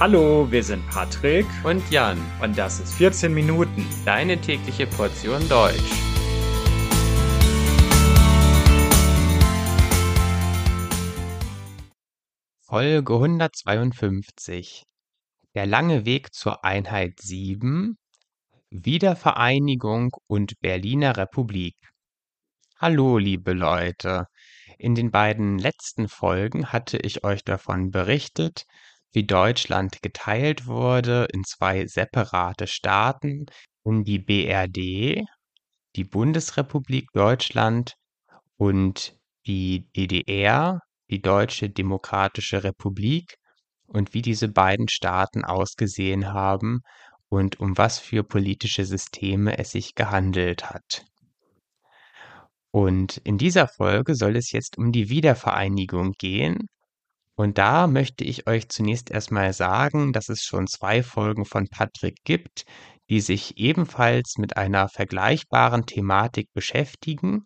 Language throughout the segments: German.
Hallo, wir sind Patrick und Jan und das ist 14 Minuten, deine tägliche Portion Deutsch. Folge 152 Der lange Weg zur Einheit 7 Wiedervereinigung und Berliner Republik. Hallo, liebe Leute. In den beiden letzten Folgen hatte ich euch davon berichtet, wie Deutschland geteilt wurde in zwei separate Staaten, in die BRD, die Bundesrepublik Deutschland und die DDR, die Deutsche Demokratische Republik, und wie diese beiden Staaten ausgesehen haben und um was für politische Systeme es sich gehandelt hat. Und in dieser Folge soll es jetzt um die Wiedervereinigung gehen und da möchte ich euch zunächst erstmal sagen, dass es schon zwei Folgen von Patrick gibt, die sich ebenfalls mit einer vergleichbaren Thematik beschäftigen.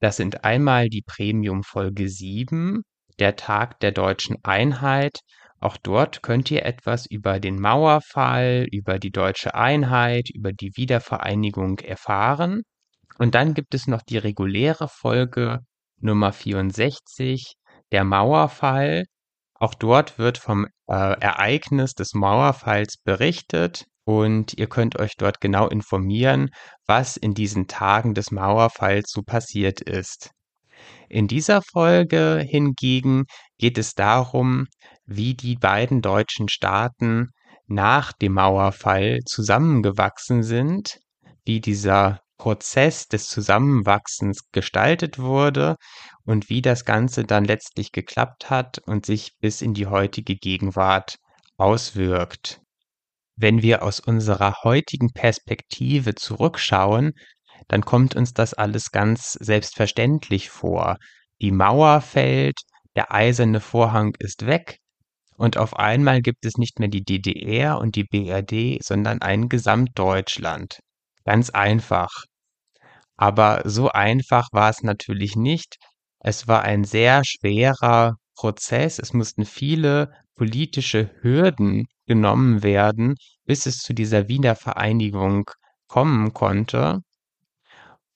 Das sind einmal die Premium Folge 7, der Tag der deutschen Einheit. Auch dort könnt ihr etwas über den Mauerfall, über die deutsche Einheit, über die Wiedervereinigung erfahren. Und dann gibt es noch die reguläre Folge Nummer 64, der Mauerfall. Auch dort wird vom äh, Ereignis des Mauerfalls berichtet und ihr könnt euch dort genau informieren, was in diesen Tagen des Mauerfalls so passiert ist. In dieser Folge hingegen geht es darum, wie die beiden deutschen Staaten nach dem Mauerfall zusammengewachsen sind, wie dieser Prozess des Zusammenwachsens gestaltet wurde und wie das Ganze dann letztlich geklappt hat und sich bis in die heutige Gegenwart auswirkt. Wenn wir aus unserer heutigen Perspektive zurückschauen, dann kommt uns das alles ganz selbstverständlich vor. Die Mauer fällt, der eiserne Vorhang ist weg und auf einmal gibt es nicht mehr die DDR und die BRD, sondern ein Gesamtdeutschland. Ganz einfach. Aber so einfach war es natürlich nicht. Es war ein sehr schwerer Prozess. Es mussten viele politische Hürden genommen werden, bis es zu dieser Wiedervereinigung kommen konnte.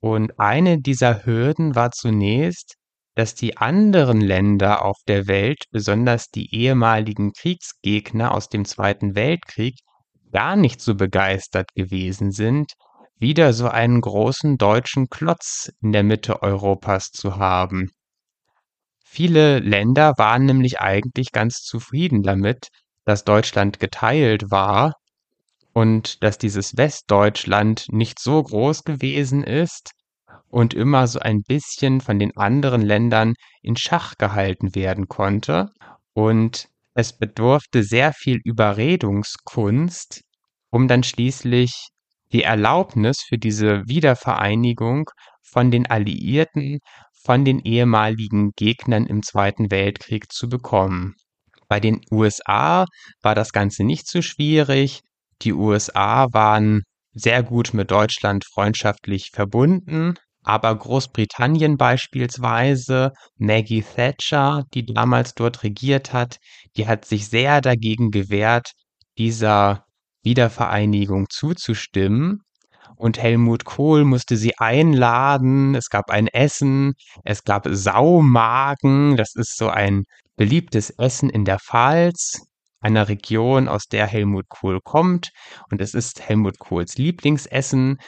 Und eine dieser Hürden war zunächst, dass die anderen Länder auf der Welt, besonders die ehemaligen Kriegsgegner aus dem Zweiten Weltkrieg, gar nicht so begeistert gewesen sind, wieder so einen großen deutschen Klotz in der Mitte Europas zu haben. Viele Länder waren nämlich eigentlich ganz zufrieden damit, dass Deutschland geteilt war und dass dieses Westdeutschland nicht so groß gewesen ist und immer so ein bisschen von den anderen Ländern in Schach gehalten werden konnte. Und es bedurfte sehr viel Überredungskunst, um dann schließlich die Erlaubnis für diese Wiedervereinigung von den Alliierten, von den ehemaligen Gegnern im Zweiten Weltkrieg zu bekommen. Bei den USA war das Ganze nicht so schwierig. Die USA waren sehr gut mit Deutschland freundschaftlich verbunden, aber Großbritannien beispielsweise, Maggie Thatcher, die damals dort regiert hat, die hat sich sehr dagegen gewehrt, dieser Wiedervereinigung zuzustimmen. Und Helmut Kohl musste sie einladen. Es gab ein Essen. Es gab Saumagen. Das ist so ein beliebtes Essen in der Pfalz, einer Region, aus der Helmut Kohl kommt. Und es ist Helmut Kohls Lieblingsessen.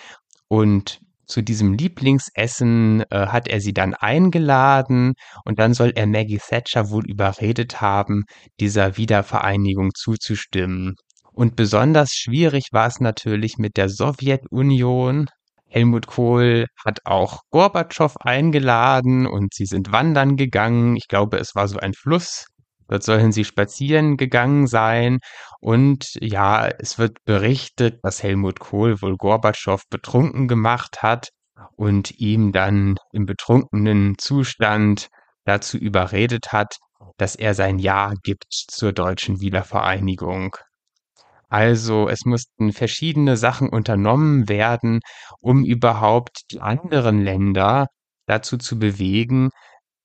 Und zu diesem Lieblingsessen äh, hat er sie dann eingeladen und dann soll er Maggie Thatcher wohl überredet haben, dieser Wiedervereinigung zuzustimmen. Und besonders schwierig war es natürlich mit der Sowjetunion. Helmut Kohl hat auch Gorbatschow eingeladen und sie sind wandern gegangen. Ich glaube, es war so ein Fluss. Dort sollen sie spazieren gegangen sein. Und ja, es wird berichtet, dass Helmut Kohl wohl Gorbatschow betrunken gemacht hat und ihm dann im betrunkenen Zustand dazu überredet hat, dass er sein Ja gibt zur deutschen Wiedervereinigung. Also es mussten verschiedene Sachen unternommen werden, um überhaupt die anderen Länder dazu zu bewegen,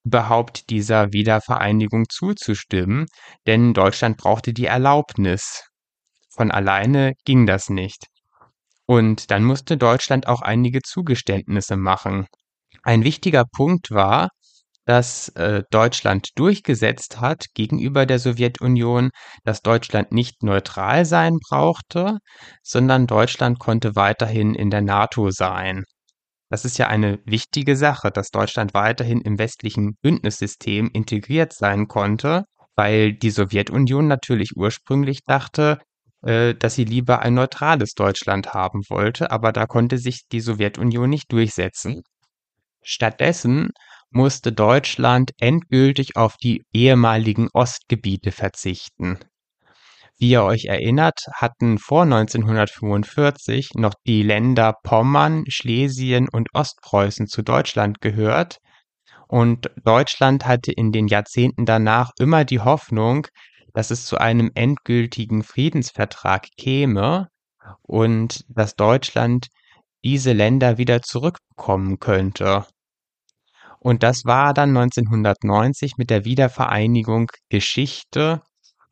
überhaupt dieser Wiedervereinigung zuzustimmen, denn Deutschland brauchte die Erlaubnis. Von alleine ging das nicht. Und dann musste Deutschland auch einige Zugeständnisse machen. Ein wichtiger Punkt war, dass äh, Deutschland durchgesetzt hat gegenüber der Sowjetunion, dass Deutschland nicht neutral sein brauchte, sondern Deutschland konnte weiterhin in der NATO sein. Das ist ja eine wichtige Sache, dass Deutschland weiterhin im westlichen Bündnissystem integriert sein konnte, weil die Sowjetunion natürlich ursprünglich dachte, äh, dass sie lieber ein neutrales Deutschland haben wollte, aber da konnte sich die Sowjetunion nicht durchsetzen. Stattdessen musste Deutschland endgültig auf die ehemaligen Ostgebiete verzichten. Wie ihr euch erinnert, hatten vor 1945 noch die Länder Pommern, Schlesien und Ostpreußen zu Deutschland gehört, und Deutschland hatte in den Jahrzehnten danach immer die Hoffnung, dass es zu einem endgültigen Friedensvertrag käme und dass Deutschland diese Länder wieder zurückbekommen könnte. Und das war dann 1990 mit der Wiedervereinigung Geschichte.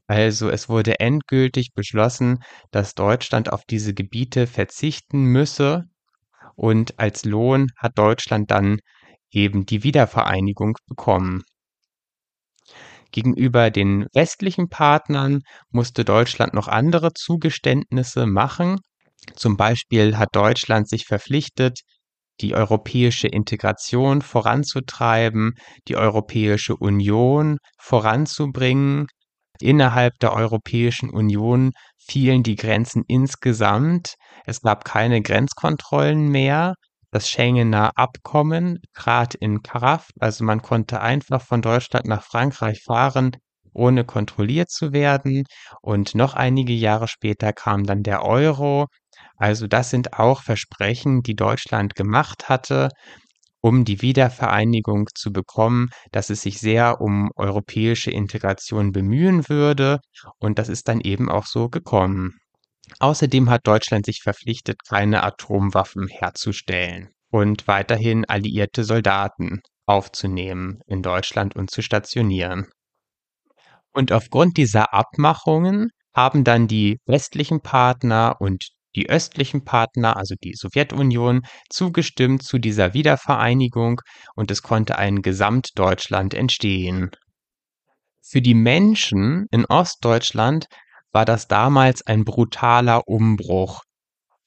Also es wurde endgültig beschlossen, dass Deutschland auf diese Gebiete verzichten müsse. Und als Lohn hat Deutschland dann eben die Wiedervereinigung bekommen. Gegenüber den westlichen Partnern musste Deutschland noch andere Zugeständnisse machen. Zum Beispiel hat Deutschland sich verpflichtet, die europäische Integration voranzutreiben, die Europäische Union voranzubringen. Innerhalb der Europäischen Union fielen die Grenzen insgesamt. Es gab keine Grenzkontrollen mehr. Das Schengener Abkommen trat in Kraft, also man konnte einfach von Deutschland nach Frankreich fahren, ohne kontrolliert zu werden. Und noch einige Jahre später kam dann der Euro. Also das sind auch Versprechen, die Deutschland gemacht hatte, um die Wiedervereinigung zu bekommen, dass es sich sehr um europäische Integration bemühen würde. Und das ist dann eben auch so gekommen. Außerdem hat Deutschland sich verpflichtet, keine Atomwaffen herzustellen und weiterhin alliierte Soldaten aufzunehmen in Deutschland und zu stationieren. Und aufgrund dieser Abmachungen haben dann die westlichen Partner und die östlichen Partner, also die Sowjetunion, zugestimmt zu dieser Wiedervereinigung und es konnte ein Gesamtdeutschland entstehen. Für die Menschen in Ostdeutschland war das damals ein brutaler Umbruch.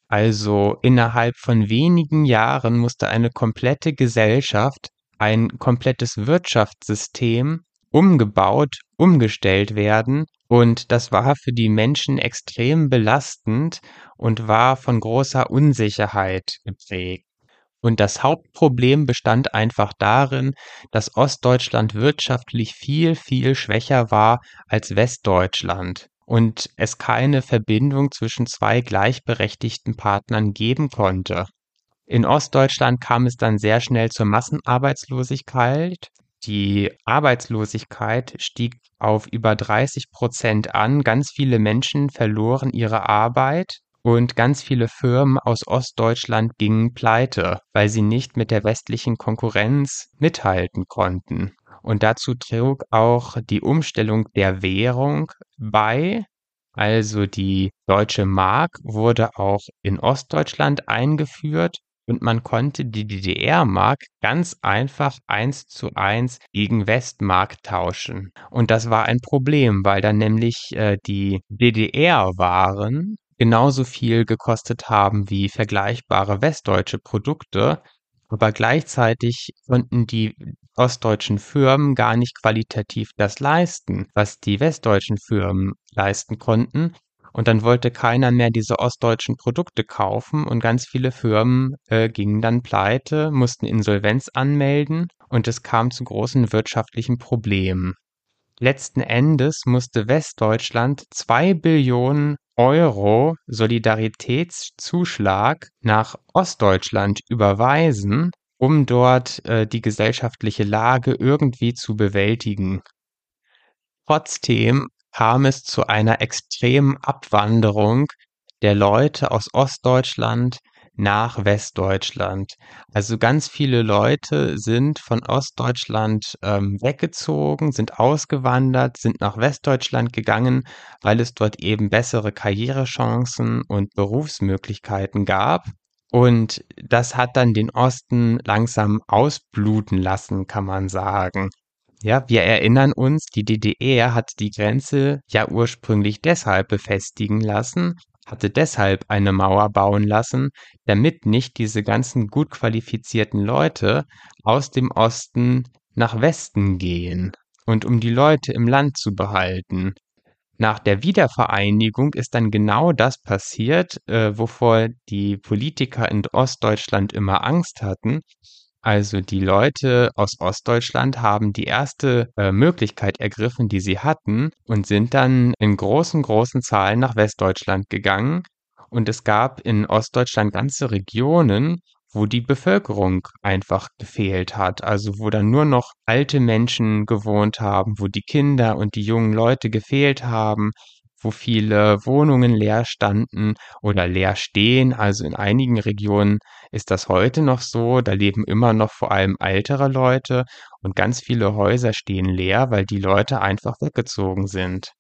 Also innerhalb von wenigen Jahren musste eine komplette Gesellschaft, ein komplettes Wirtschaftssystem umgebaut, umgestellt werden. Und das war für die Menschen extrem belastend und war von großer Unsicherheit geprägt. Und das Hauptproblem bestand einfach darin, dass Ostdeutschland wirtschaftlich viel, viel schwächer war als Westdeutschland und es keine Verbindung zwischen zwei gleichberechtigten Partnern geben konnte. In Ostdeutschland kam es dann sehr schnell zur Massenarbeitslosigkeit die Arbeitslosigkeit stieg auf über 30 Prozent an. Ganz viele Menschen verloren ihre Arbeit und ganz viele Firmen aus Ostdeutschland gingen pleite, weil sie nicht mit der westlichen Konkurrenz mithalten konnten. Und dazu trug auch die Umstellung der Währung bei. Also die deutsche Mark wurde auch in Ostdeutschland eingeführt und man konnte die DDR-Mark ganz einfach eins zu eins gegen Westmark tauschen. Und das war ein Problem, weil dann nämlich äh, die DDR-Waren genauso viel gekostet haben wie vergleichbare westdeutsche Produkte, aber gleichzeitig konnten die ostdeutschen Firmen gar nicht qualitativ das leisten, was die westdeutschen Firmen leisten konnten. Und dann wollte keiner mehr diese ostdeutschen Produkte kaufen und ganz viele Firmen äh, gingen dann pleite, mussten Insolvenz anmelden und es kam zu großen wirtschaftlichen Problemen. Letzten Endes musste Westdeutschland zwei Billionen Euro Solidaritätszuschlag nach Ostdeutschland überweisen, um dort äh, die gesellschaftliche Lage irgendwie zu bewältigen. Trotzdem kam es zu einer extremen Abwanderung der Leute aus Ostdeutschland nach Westdeutschland. Also ganz viele Leute sind von Ostdeutschland ähm, weggezogen, sind ausgewandert, sind nach Westdeutschland gegangen, weil es dort eben bessere Karrierechancen und Berufsmöglichkeiten gab. Und das hat dann den Osten langsam ausbluten lassen, kann man sagen. Ja, wir erinnern uns, die DDR hat die Grenze ja ursprünglich deshalb befestigen lassen, hatte deshalb eine Mauer bauen lassen, damit nicht diese ganzen gut qualifizierten Leute aus dem Osten nach Westen gehen und um die Leute im Land zu behalten. Nach der Wiedervereinigung ist dann genau das passiert, äh, wovor die Politiker in Ostdeutschland immer Angst hatten, also die Leute aus Ostdeutschland haben die erste äh, Möglichkeit ergriffen, die sie hatten und sind dann in großen, großen Zahlen nach Westdeutschland gegangen. Und es gab in Ostdeutschland ganze Regionen, wo die Bevölkerung einfach gefehlt hat. Also wo dann nur noch alte Menschen gewohnt haben, wo die Kinder und die jungen Leute gefehlt haben, wo viele Wohnungen leer standen oder leer stehen. Also in einigen Regionen ist das heute noch so. Da leben immer noch vor allem ältere Leute und ganz viele Häuser stehen leer, weil die Leute einfach weggezogen sind.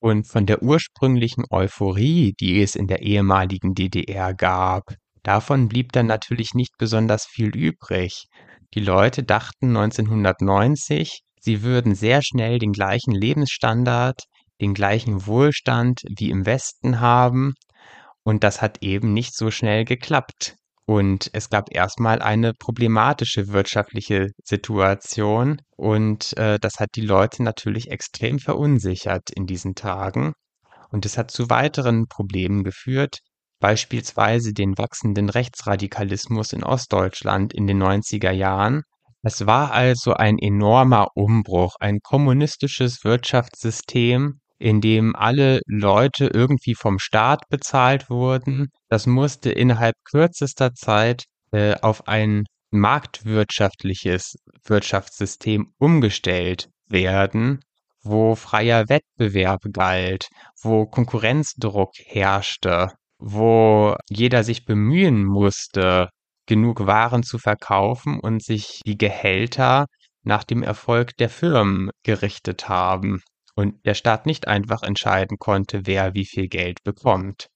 Und von der ursprünglichen Euphorie, die es in der ehemaligen DDR gab, davon blieb dann natürlich nicht besonders viel übrig. Die Leute dachten 1990, sie würden sehr schnell den gleichen Lebensstandard, den gleichen Wohlstand wie im Westen haben. Und das hat eben nicht so schnell geklappt. Und es gab erstmal eine problematische wirtschaftliche Situation und äh, das hat die Leute natürlich extrem verunsichert in diesen Tagen. Und es hat zu weiteren Problemen geführt, beispielsweise den wachsenden Rechtsradikalismus in Ostdeutschland in den 90er Jahren. Es war also ein enormer Umbruch, ein kommunistisches Wirtschaftssystem, in dem alle Leute irgendwie vom Staat bezahlt wurden. Das musste innerhalb kürzester Zeit äh, auf ein marktwirtschaftliches Wirtschaftssystem umgestellt werden, wo freier Wettbewerb galt, wo Konkurrenzdruck herrschte, wo jeder sich bemühen musste, genug Waren zu verkaufen und sich die Gehälter nach dem Erfolg der Firmen gerichtet haben und der Staat nicht einfach entscheiden konnte, wer wie viel Geld bekommt.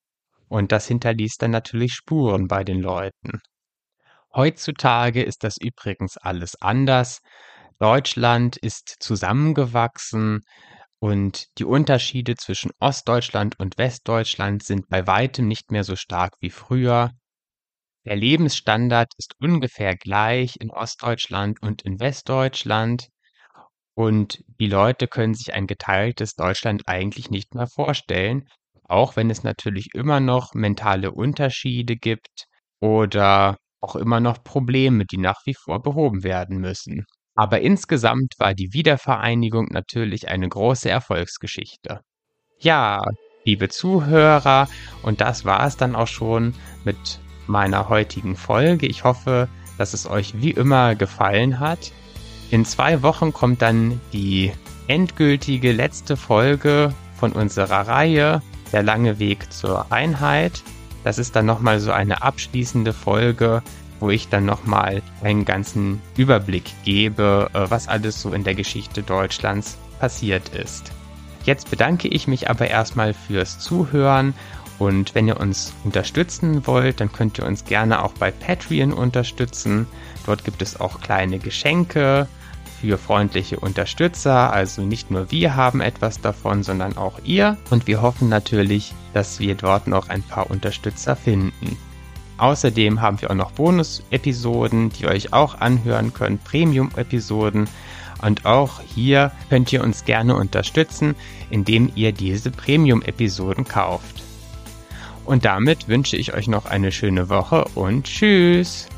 Und das hinterließ dann natürlich Spuren bei den Leuten. Heutzutage ist das übrigens alles anders. Deutschland ist zusammengewachsen und die Unterschiede zwischen Ostdeutschland und Westdeutschland sind bei weitem nicht mehr so stark wie früher. Der Lebensstandard ist ungefähr gleich in Ostdeutschland und in Westdeutschland. Und die Leute können sich ein geteiltes Deutschland eigentlich nicht mehr vorstellen, auch wenn es natürlich immer noch mentale Unterschiede gibt oder auch immer noch Probleme, die nach wie vor behoben werden müssen. Aber insgesamt war die Wiedervereinigung natürlich eine große Erfolgsgeschichte. Ja, liebe Zuhörer, und das war es dann auch schon mit meiner heutigen Folge. Ich hoffe, dass es euch wie immer gefallen hat. In zwei Wochen kommt dann die endgültige letzte Folge von unserer Reihe Der lange Weg zur Einheit. Das ist dann nochmal so eine abschließende Folge, wo ich dann nochmal einen ganzen Überblick gebe, äh, was alles so in der Geschichte Deutschlands passiert ist. Jetzt bedanke ich mich aber erstmal fürs Zuhören und wenn ihr uns unterstützen wollt, dann könnt ihr uns gerne auch bei Patreon unterstützen. Dort gibt es auch kleine Geschenke für freundliche Unterstützer. Also nicht nur wir haben etwas davon, sondern auch ihr. Und wir hoffen natürlich, dass wir dort noch ein paar Unterstützer finden. Außerdem haben wir auch noch Bonus-Episoden, die ihr euch auch anhören könnt, Premium-Episoden. Und auch hier könnt ihr uns gerne unterstützen, indem ihr diese Premium-Episoden kauft. Und damit wünsche ich euch noch eine schöne Woche und tschüss!